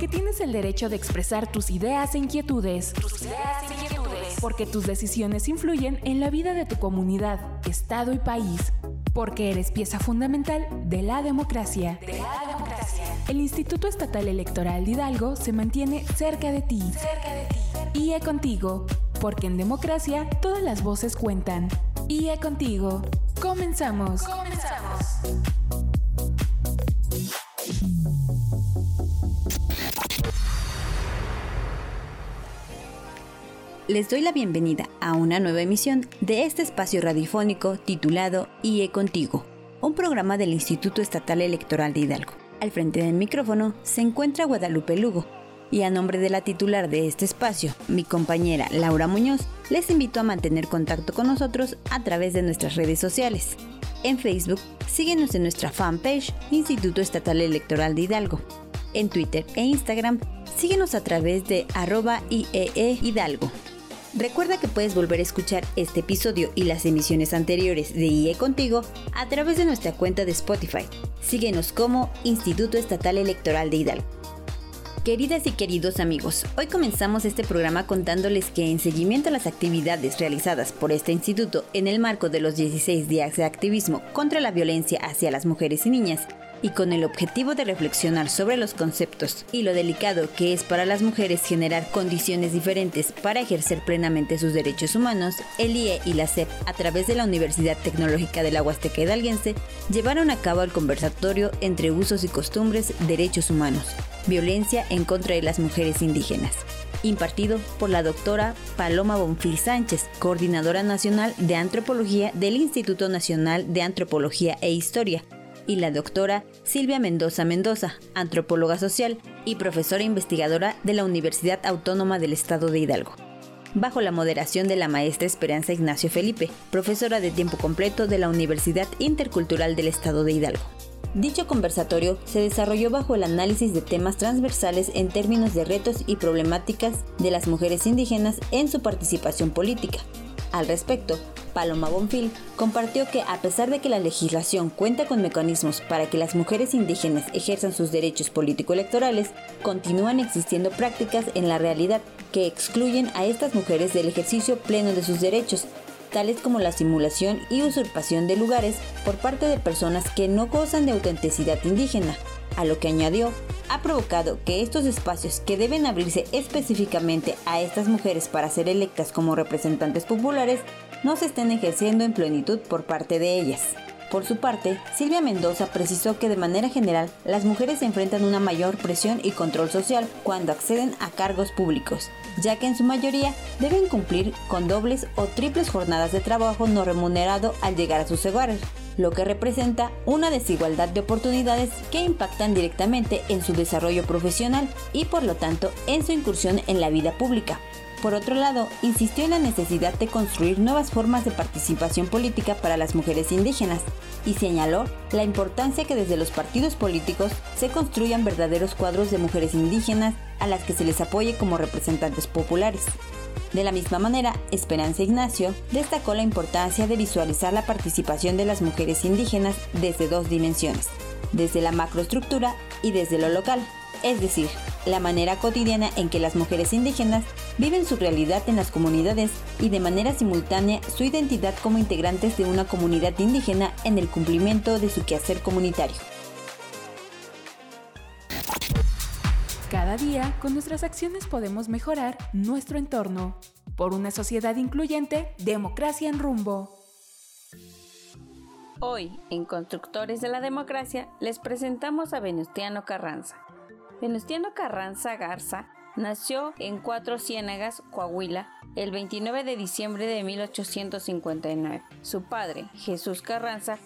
Porque tienes el derecho de expresar tus ideas e inquietudes. Tus ideas e inquietudes. Porque tus decisiones influyen en la vida de tu comunidad, estado y país. Porque eres pieza fundamental de la democracia. De la democracia. El Instituto Estatal Electoral de Hidalgo se mantiene cerca de ti. Cerca de ti. IE contigo. Porque en democracia todas las voces cuentan. IE contigo. Comenzamos. Comenzamos. Les doy la bienvenida a una nueva emisión de este espacio radiofónico titulado IE Contigo, un programa del Instituto Estatal Electoral de Hidalgo. Al frente del micrófono se encuentra Guadalupe Lugo, y a nombre de la titular de este espacio, mi compañera Laura Muñoz, les invito a mantener contacto con nosotros a través de nuestras redes sociales. En Facebook, síguenos en nuestra fanpage Instituto Estatal Electoral de Hidalgo. En Twitter e Instagram, síguenos a través de arroba IEE Hidalgo. Recuerda que puedes volver a escuchar este episodio y las emisiones anteriores de IE Contigo a través de nuestra cuenta de Spotify. Síguenos como Instituto Estatal Electoral de Hidalgo. Queridas y queridos amigos, hoy comenzamos este programa contándoles que en seguimiento a las actividades realizadas por este instituto en el marco de los 16 días de activismo contra la violencia hacia las mujeres y niñas, y con el objetivo de reflexionar sobre los conceptos y lo delicado que es para las mujeres generar condiciones diferentes para ejercer plenamente sus derechos humanos, el IE y la CEP, a través de la Universidad Tecnológica de la Huasteca Hidalguense, llevaron a cabo el conversatorio entre usos y costumbres, derechos humanos, violencia en contra de las mujeres indígenas impartido por la doctora Paloma Bonfil Sánchez, coordinadora nacional de antropología del Instituto Nacional de Antropología e Historia, y la doctora Silvia Mendoza Mendoza, antropóloga social y profesora investigadora de la Universidad Autónoma del Estado de Hidalgo bajo la moderación de la maestra Esperanza Ignacio Felipe, profesora de tiempo completo de la Universidad Intercultural del Estado de Hidalgo. Dicho conversatorio se desarrolló bajo el análisis de temas transversales en términos de retos y problemáticas de las mujeres indígenas en su participación política. Al respecto, Paloma Bonfil, compartió que a pesar de que la legislación cuenta con mecanismos para que las mujeres indígenas ejerzan sus derechos político-electorales, continúan existiendo prácticas en la realidad que excluyen a estas mujeres del ejercicio pleno de sus derechos, tales como la simulación y usurpación de lugares por parte de personas que no gozan de autenticidad indígena, a lo que añadió ha provocado que estos espacios que deben abrirse específicamente a estas mujeres para ser electas como representantes populares no se estén ejerciendo en plenitud por parte de ellas. Por su parte, Silvia Mendoza precisó que de manera general las mujeres enfrentan una mayor presión y control social cuando acceden a cargos públicos, ya que en su mayoría deben cumplir con dobles o triples jornadas de trabajo no remunerado al llegar a sus hogares, lo que representa una desigualdad de oportunidades que impactan directamente en su desarrollo profesional y por lo tanto en su incursión en la vida pública. Por otro lado, insistió en la necesidad de construir nuevas formas de participación política para las mujeres indígenas y señaló la importancia que desde los partidos políticos se construyan verdaderos cuadros de mujeres indígenas a las que se les apoye como representantes populares. De la misma manera, Esperanza Ignacio destacó la importancia de visualizar la participación de las mujeres indígenas desde dos dimensiones, desde la macroestructura y desde lo local, es decir, la manera cotidiana en que las mujeres indígenas viven su realidad en las comunidades y de manera simultánea su identidad como integrantes de una comunidad indígena en el cumplimiento de su quehacer comunitario. Cada día, con nuestras acciones podemos mejorar nuestro entorno. Por una sociedad incluyente, democracia en rumbo. Hoy, en Constructores de la Democracia, les presentamos a Venustiano Carranza, Venustiano Carranza Garza nació en Cuatro Ciénagas, Coahuila, el 29 de diciembre de 1859. Su padre, Jesús Carranza,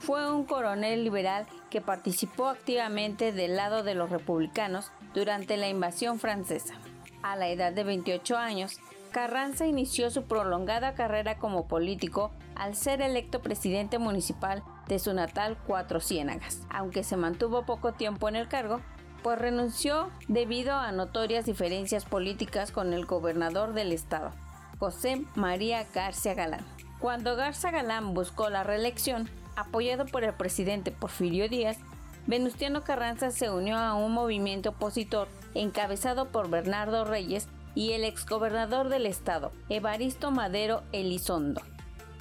fue un coronel liberal que participó activamente del lado de los republicanos durante la invasión francesa. A la edad de 28 años, Carranza inició su prolongada carrera como político al ser electo presidente municipal de su natal Cuatro Ciénagas. Aunque se mantuvo poco tiempo en el cargo, pues renunció debido a notorias diferencias políticas con el gobernador del estado, José María García Galán. Cuando García Galán buscó la reelección, apoyado por el presidente Porfirio Díaz, Venustiano Carranza se unió a un movimiento opositor encabezado por Bernardo Reyes y el exgobernador del estado, Evaristo Madero Elizondo.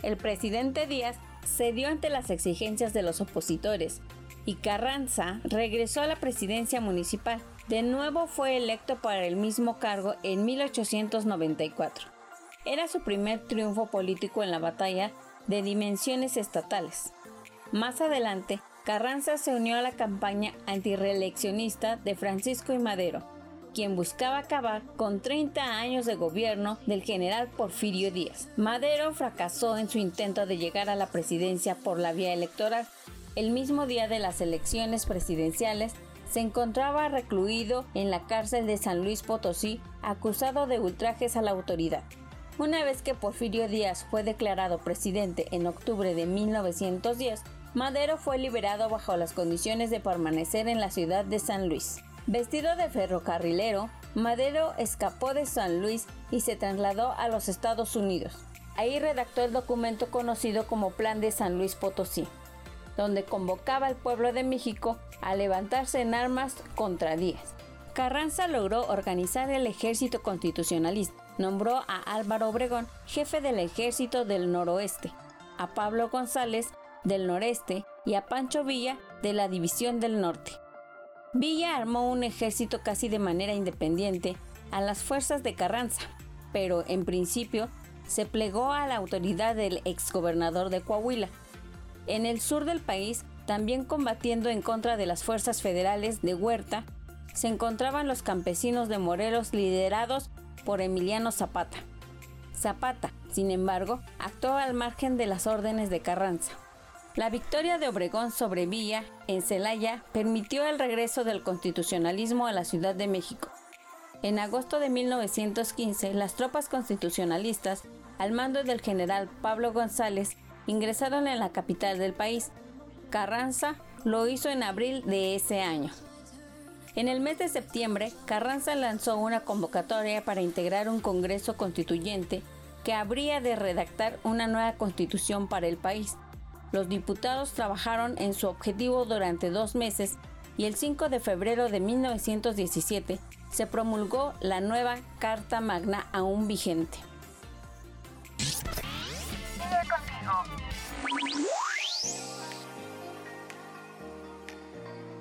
El presidente Díaz cedió ante las exigencias de los opositores y Carranza regresó a la presidencia municipal. De nuevo fue electo para el mismo cargo en 1894. Era su primer triunfo político en la batalla de dimensiones estatales. Más adelante, Carranza se unió a la campaña antireeleccionista de Francisco y Madero, quien buscaba acabar con 30 años de gobierno del general Porfirio Díaz. Madero fracasó en su intento de llegar a la presidencia por la vía electoral. El mismo día de las elecciones presidenciales, se encontraba recluido en la cárcel de San Luis Potosí, acusado de ultrajes a la autoridad. Una vez que Porfirio Díaz fue declarado presidente en octubre de 1910, Madero fue liberado bajo las condiciones de permanecer en la ciudad de San Luis. Vestido de ferrocarrilero, Madero escapó de San Luis y se trasladó a los Estados Unidos. Ahí redactó el documento conocido como Plan de San Luis Potosí, donde convocaba al pueblo de México a levantarse en armas contra Díaz. Carranza logró organizar el ejército constitucionalista, nombró a Álvaro Obregón jefe del ejército del noroeste, a Pablo González del noreste y a Pancho Villa de la División del Norte. Villa armó un ejército casi de manera independiente a las fuerzas de Carranza, pero en principio se plegó a la autoridad del exgobernador de Coahuila. En el sur del país, también combatiendo en contra de las fuerzas federales de Huerta, se encontraban los campesinos de Morelos liderados por Emiliano Zapata. Zapata, sin embargo, actuó al margen de las órdenes de Carranza. La victoria de Obregón sobre Villa en Celaya permitió el regreso del constitucionalismo a la Ciudad de México. En agosto de 1915, las tropas constitucionalistas, al mando del general Pablo González, ingresaron en la capital del país. Carranza lo hizo en abril de ese año. En el mes de septiembre, Carranza lanzó una convocatoria para integrar un Congreso Constituyente que habría de redactar una nueva constitución para el país. Los diputados trabajaron en su objetivo durante dos meses y el 5 de febrero de 1917 se promulgó la nueva Carta Magna aún vigente.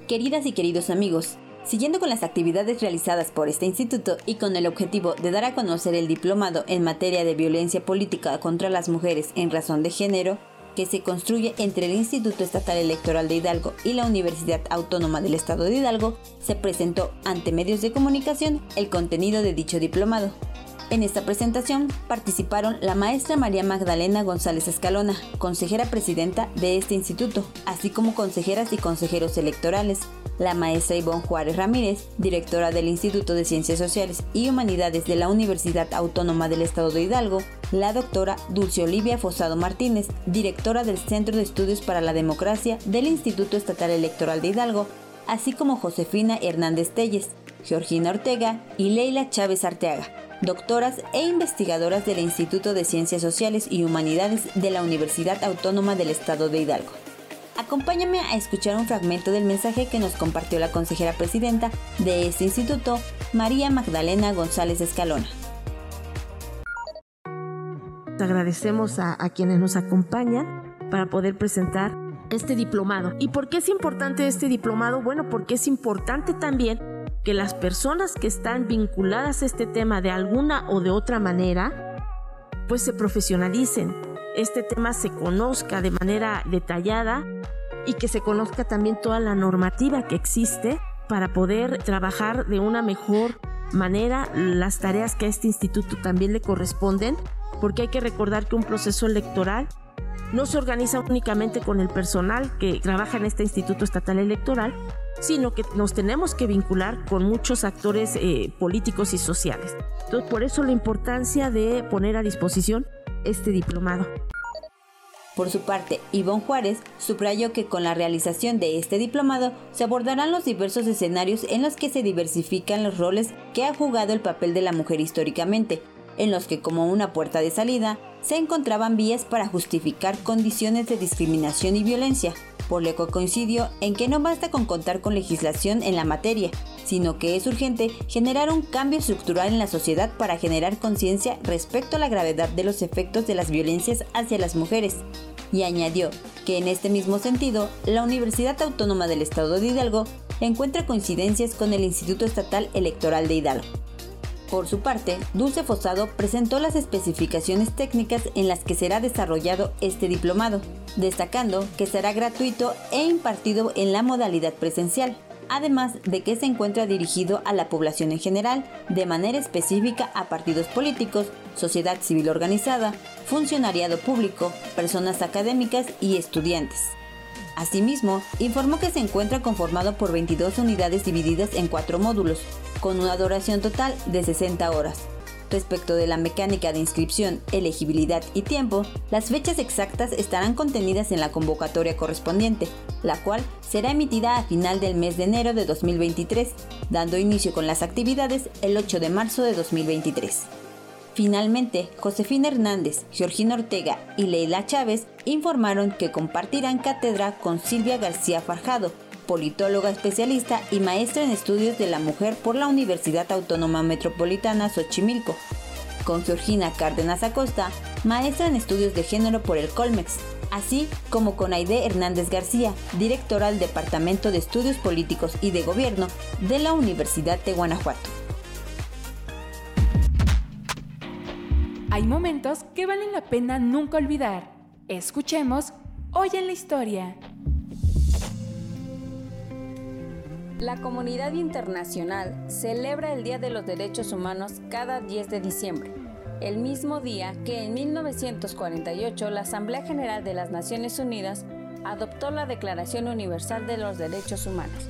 Queridas y queridos amigos, Siguiendo con las actividades realizadas por este instituto y con el objetivo de dar a conocer el diplomado en materia de violencia política contra las mujeres en razón de género, que se construye entre el Instituto Estatal Electoral de Hidalgo y la Universidad Autónoma del Estado de Hidalgo, se presentó ante medios de comunicación el contenido de dicho diplomado. En esta presentación participaron la maestra María Magdalena González Escalona, consejera presidenta de este instituto, así como consejeras y consejeros electorales, la maestra Ivonne Juárez Ramírez, directora del Instituto de Ciencias Sociales y Humanidades de la Universidad Autónoma del Estado de Hidalgo, la doctora Dulce Olivia Fosado Martínez, directora del Centro de Estudios para la Democracia del Instituto Estatal Electoral de Hidalgo, así como Josefina Hernández Telles, Georgina Ortega y Leila Chávez Arteaga, doctoras e investigadoras del Instituto de Ciencias Sociales y Humanidades de la Universidad Autónoma del Estado de Hidalgo. Acompáñame a escuchar un fragmento del mensaje que nos compartió la consejera presidenta de este instituto, María Magdalena González Escalona. Agradecemos a, quienes nos acompañan para poder presentar este diplomado. ¿Y por qué es importante este diplomado? Bueno, porque es importante también que las personas que están vinculadas a este tema de alguna o de otra manera, pues se profesionalicen, este tema se conozca de manera detallada y que se conozca también toda la normativa que existe para poder trabajar de una mejor manera las tareas que a este instituto también le corresponden, porque hay que recordar que un proceso electoral no se organiza únicamente con el personal que trabaja en este Instituto Estatal Electoral, sino que nos tenemos que vincular con muchos actores eh, políticos y sociales. Entonces, por eso la importancia de poner a disposición este diplomado. Por su parte, Ivonne Juárez subrayó que con la realización de este diplomado se abordarán los diversos escenarios en los que se diversifican los roles que ha jugado el papel de la mujer históricamente, en los que como una puerta de salida se encontraban vías para justificar condiciones de discriminación y violencia, por lo que coincidió en que no basta con contar con legislación en la materia, sino que es urgente generar un cambio estructural en la sociedad para generar conciencia respecto a la gravedad de los efectos de las violencias hacia las mujeres. Y añadió que en este mismo sentido, la Universidad Autónoma del Estado de Hidalgo encuentra coincidencias con el Instituto Estatal Electoral de Hidalgo. Por su parte, Dulce Fosado presentó las especificaciones técnicas en las que será desarrollado este diplomado, destacando que será gratuito e impartido en la modalidad presencial, además de que se encuentra dirigido a la población en general, de manera específica a partidos políticos, sociedad civil organizada, funcionariado público, personas académicas y estudiantes. Asimismo, informó que se encuentra conformado por 22 unidades divididas en cuatro módulos, con una duración total de 60 horas. Respecto de la mecánica de inscripción, elegibilidad y tiempo, las fechas exactas estarán contenidas en la convocatoria correspondiente, la cual será emitida a final del mes de enero de 2023, dando inicio con las actividades el 8 de marzo de 2023. Finalmente, Josefina Hernández, Georgina Ortega y Leila Chávez informaron que compartirán cátedra con Silvia García Farjado, politóloga especialista y maestra en estudios de la mujer por la Universidad Autónoma Metropolitana Xochimilco, con Georgina Cárdenas Acosta, maestra en estudios de género por el Colmex, así como con Aide Hernández García, directora del Departamento de Estudios Políticos y de Gobierno de la Universidad de Guanajuato. Hay momentos que valen la pena nunca olvidar. Escuchemos Hoy en la Historia. La comunidad internacional celebra el Día de los Derechos Humanos cada 10 de diciembre, el mismo día que en 1948 la Asamblea General de las Naciones Unidas adoptó la Declaración Universal de los Derechos Humanos.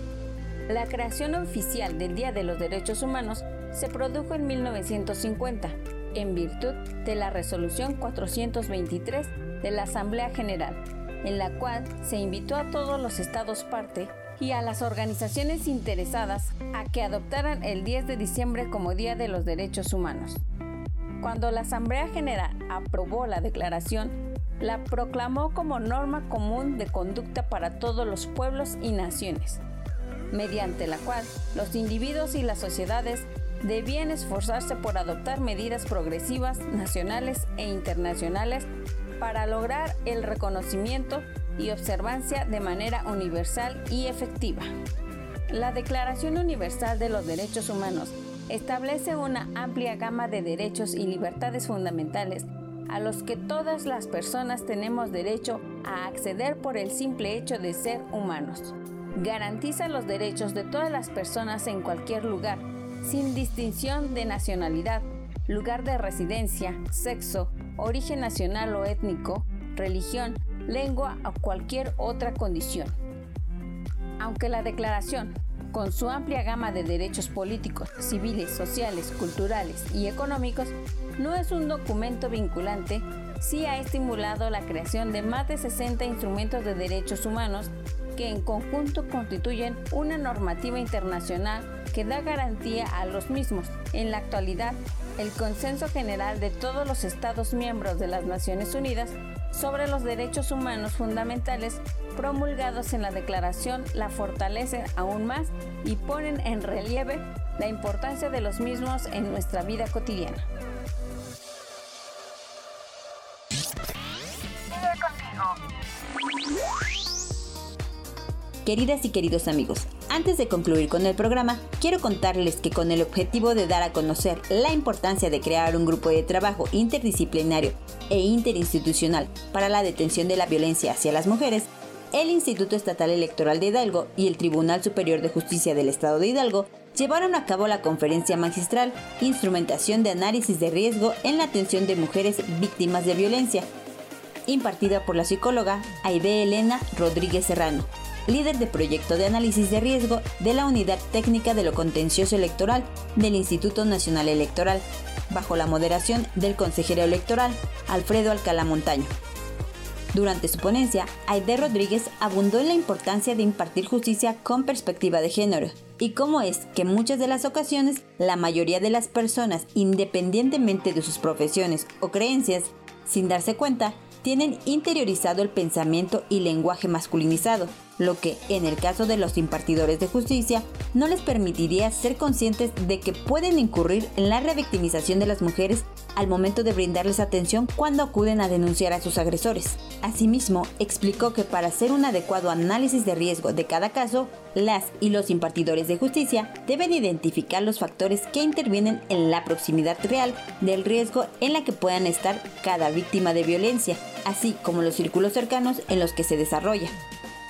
La creación oficial del Día de los Derechos Humanos se produjo en 1950 en virtud de la Resolución 423 de la Asamblea General, en la cual se invitó a todos los estados parte y a las organizaciones interesadas a que adoptaran el 10 de diciembre como Día de los Derechos Humanos. Cuando la Asamblea General aprobó la declaración, la proclamó como norma común de conducta para todos los pueblos y naciones, mediante la cual los individuos y las sociedades debían esforzarse por adoptar medidas progresivas nacionales e internacionales para lograr el reconocimiento y observancia de manera universal y efectiva. La Declaración Universal de los Derechos Humanos establece una amplia gama de derechos y libertades fundamentales a los que todas las personas tenemos derecho a acceder por el simple hecho de ser humanos. Garantiza los derechos de todas las personas en cualquier lugar, sin distinción de nacionalidad, lugar de residencia, sexo, origen nacional o étnico, religión, lengua o cualquier otra condición. Aunque la declaración, con su amplia gama de derechos políticos, civiles, sociales, culturales y económicos, no es un documento vinculante, sí ha estimulado la creación de más de 60 instrumentos de derechos humanos que en conjunto constituyen una normativa internacional que da garantía a los mismos. En la actualidad, el consenso general de todos los Estados miembros de las Naciones Unidas sobre los derechos humanos fundamentales promulgados en la Declaración la fortalecen aún más y ponen en relieve la importancia de los mismos en nuestra vida cotidiana. Queridas y queridos amigos, antes de concluir con el programa, quiero contarles que con el objetivo de dar a conocer la importancia de crear un grupo de trabajo interdisciplinario e interinstitucional para la detención de la violencia hacia las mujeres, el Instituto Estatal Electoral de Hidalgo y el Tribunal Superior de Justicia del Estado de Hidalgo llevaron a cabo la conferencia magistral Instrumentación de Análisis de Riesgo en la Atención de Mujeres Víctimas de Violencia, impartida por la psicóloga Aide Elena Rodríguez Serrano, líder de proyecto de análisis de riesgo de la Unidad Técnica de lo Contencioso Electoral del Instituto Nacional Electoral, bajo la moderación del consejero electoral Alfredo Alcalá Montaño. Durante su ponencia, Aide Rodríguez abundó en la importancia de impartir justicia con perspectiva de género y cómo es que muchas de las ocasiones la mayoría de las personas, independientemente de sus profesiones o creencias, sin darse cuenta, tienen interiorizado el pensamiento y lenguaje masculinizado, lo que, en el caso de los impartidores de justicia, no les permitiría ser conscientes de que pueden incurrir en la revictimización de las mujeres al momento de brindarles atención cuando acuden a denunciar a sus agresores. Asimismo, explicó que para hacer un adecuado análisis de riesgo de cada caso, las y los impartidores de justicia deben identificar los factores que intervienen en la proximidad real del riesgo en la que puedan estar cada víctima de violencia, así como los círculos cercanos en los que se desarrolla.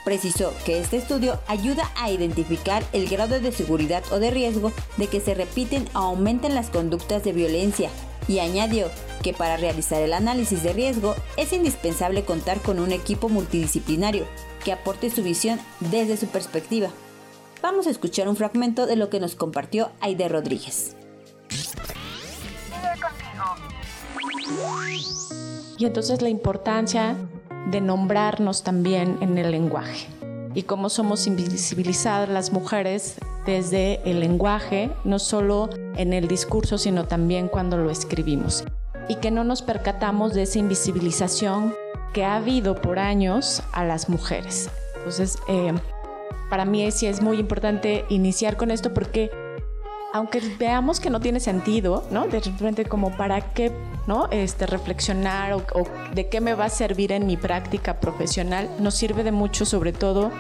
Precisó que este estudio ayuda a identificar el grado de seguridad o de riesgo de que se repiten o aumenten las conductas de violencia y añadió que para realizar el análisis de riesgo es indispensable contar con un equipo multidisciplinario que aporte su visión desde su perspectiva. Vamos a escuchar un fragmento de lo que nos compartió Aide Rodríguez. Y entonces la importancia de nombrarnos también en el lenguaje y cómo somos invisibilizadas las mujeres desde el lenguaje, no solo en el discurso, sino también cuando lo escribimos. Y que no nos percatamos de esa invisibilización que ha habido por años a las mujeres. Entonces, eh, para mí sí es muy importante iniciar con esto porque aunque veamos que no tiene sentido, ¿no? De repente como para qué, ¿no? Este, reflexionar o, o, de qué me va a servir en mi práctica profesional, nos sirve de mucho sobre todo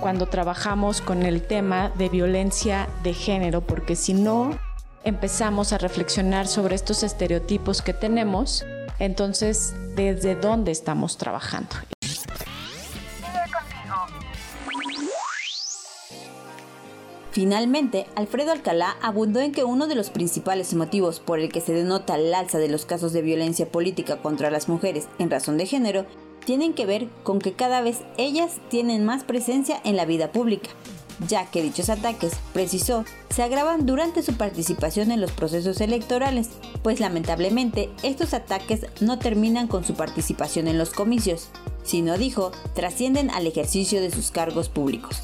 cuando trabajamos con el tema de violencia de género, porque si no empezamos a reflexionar sobre estos estereotipos que tenemos, entonces, ¿desde dónde estamos trabajando? Finalmente, Alfredo Alcalá abundó en que uno de los principales motivos por el que se denota el alza de los casos de violencia política contra las mujeres en razón de género tienen que ver con que cada vez ellas tienen más presencia en la vida pública, ya que dichos ataques, precisó, se agravan durante su participación en los procesos electorales, pues lamentablemente estos ataques no terminan con su participación en los comicios, sino dijo, trascienden al ejercicio de sus cargos públicos.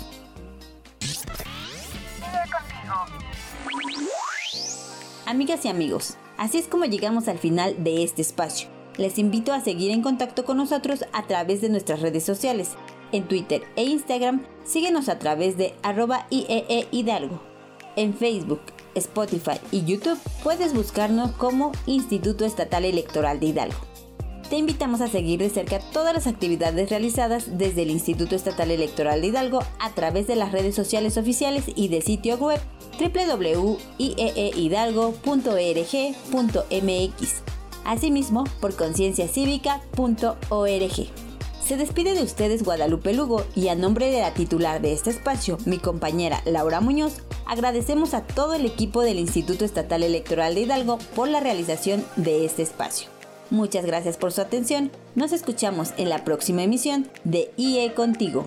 Amigas y amigos, así es como llegamos al final de este espacio. Les invito a seguir en contacto con nosotros a través de nuestras redes sociales. En Twitter e Instagram, síguenos a través de arroba IEE Hidalgo. En Facebook, Spotify y YouTube puedes buscarnos como Instituto Estatal Electoral de Hidalgo. Te invitamos a seguir de cerca todas las actividades realizadas desde el Instituto Estatal Electoral de Hidalgo a través de las redes sociales oficiales y de sitio web www.ieehidalgo.org.mx. Asimismo, por concienciacívica.org. Se despide de ustedes Guadalupe Lugo y a nombre de la titular de este espacio, mi compañera Laura Muñoz, agradecemos a todo el equipo del Instituto Estatal Electoral de Hidalgo por la realización de este espacio. Muchas gracias por su atención. Nos escuchamos en la próxima emisión de IE Contigo.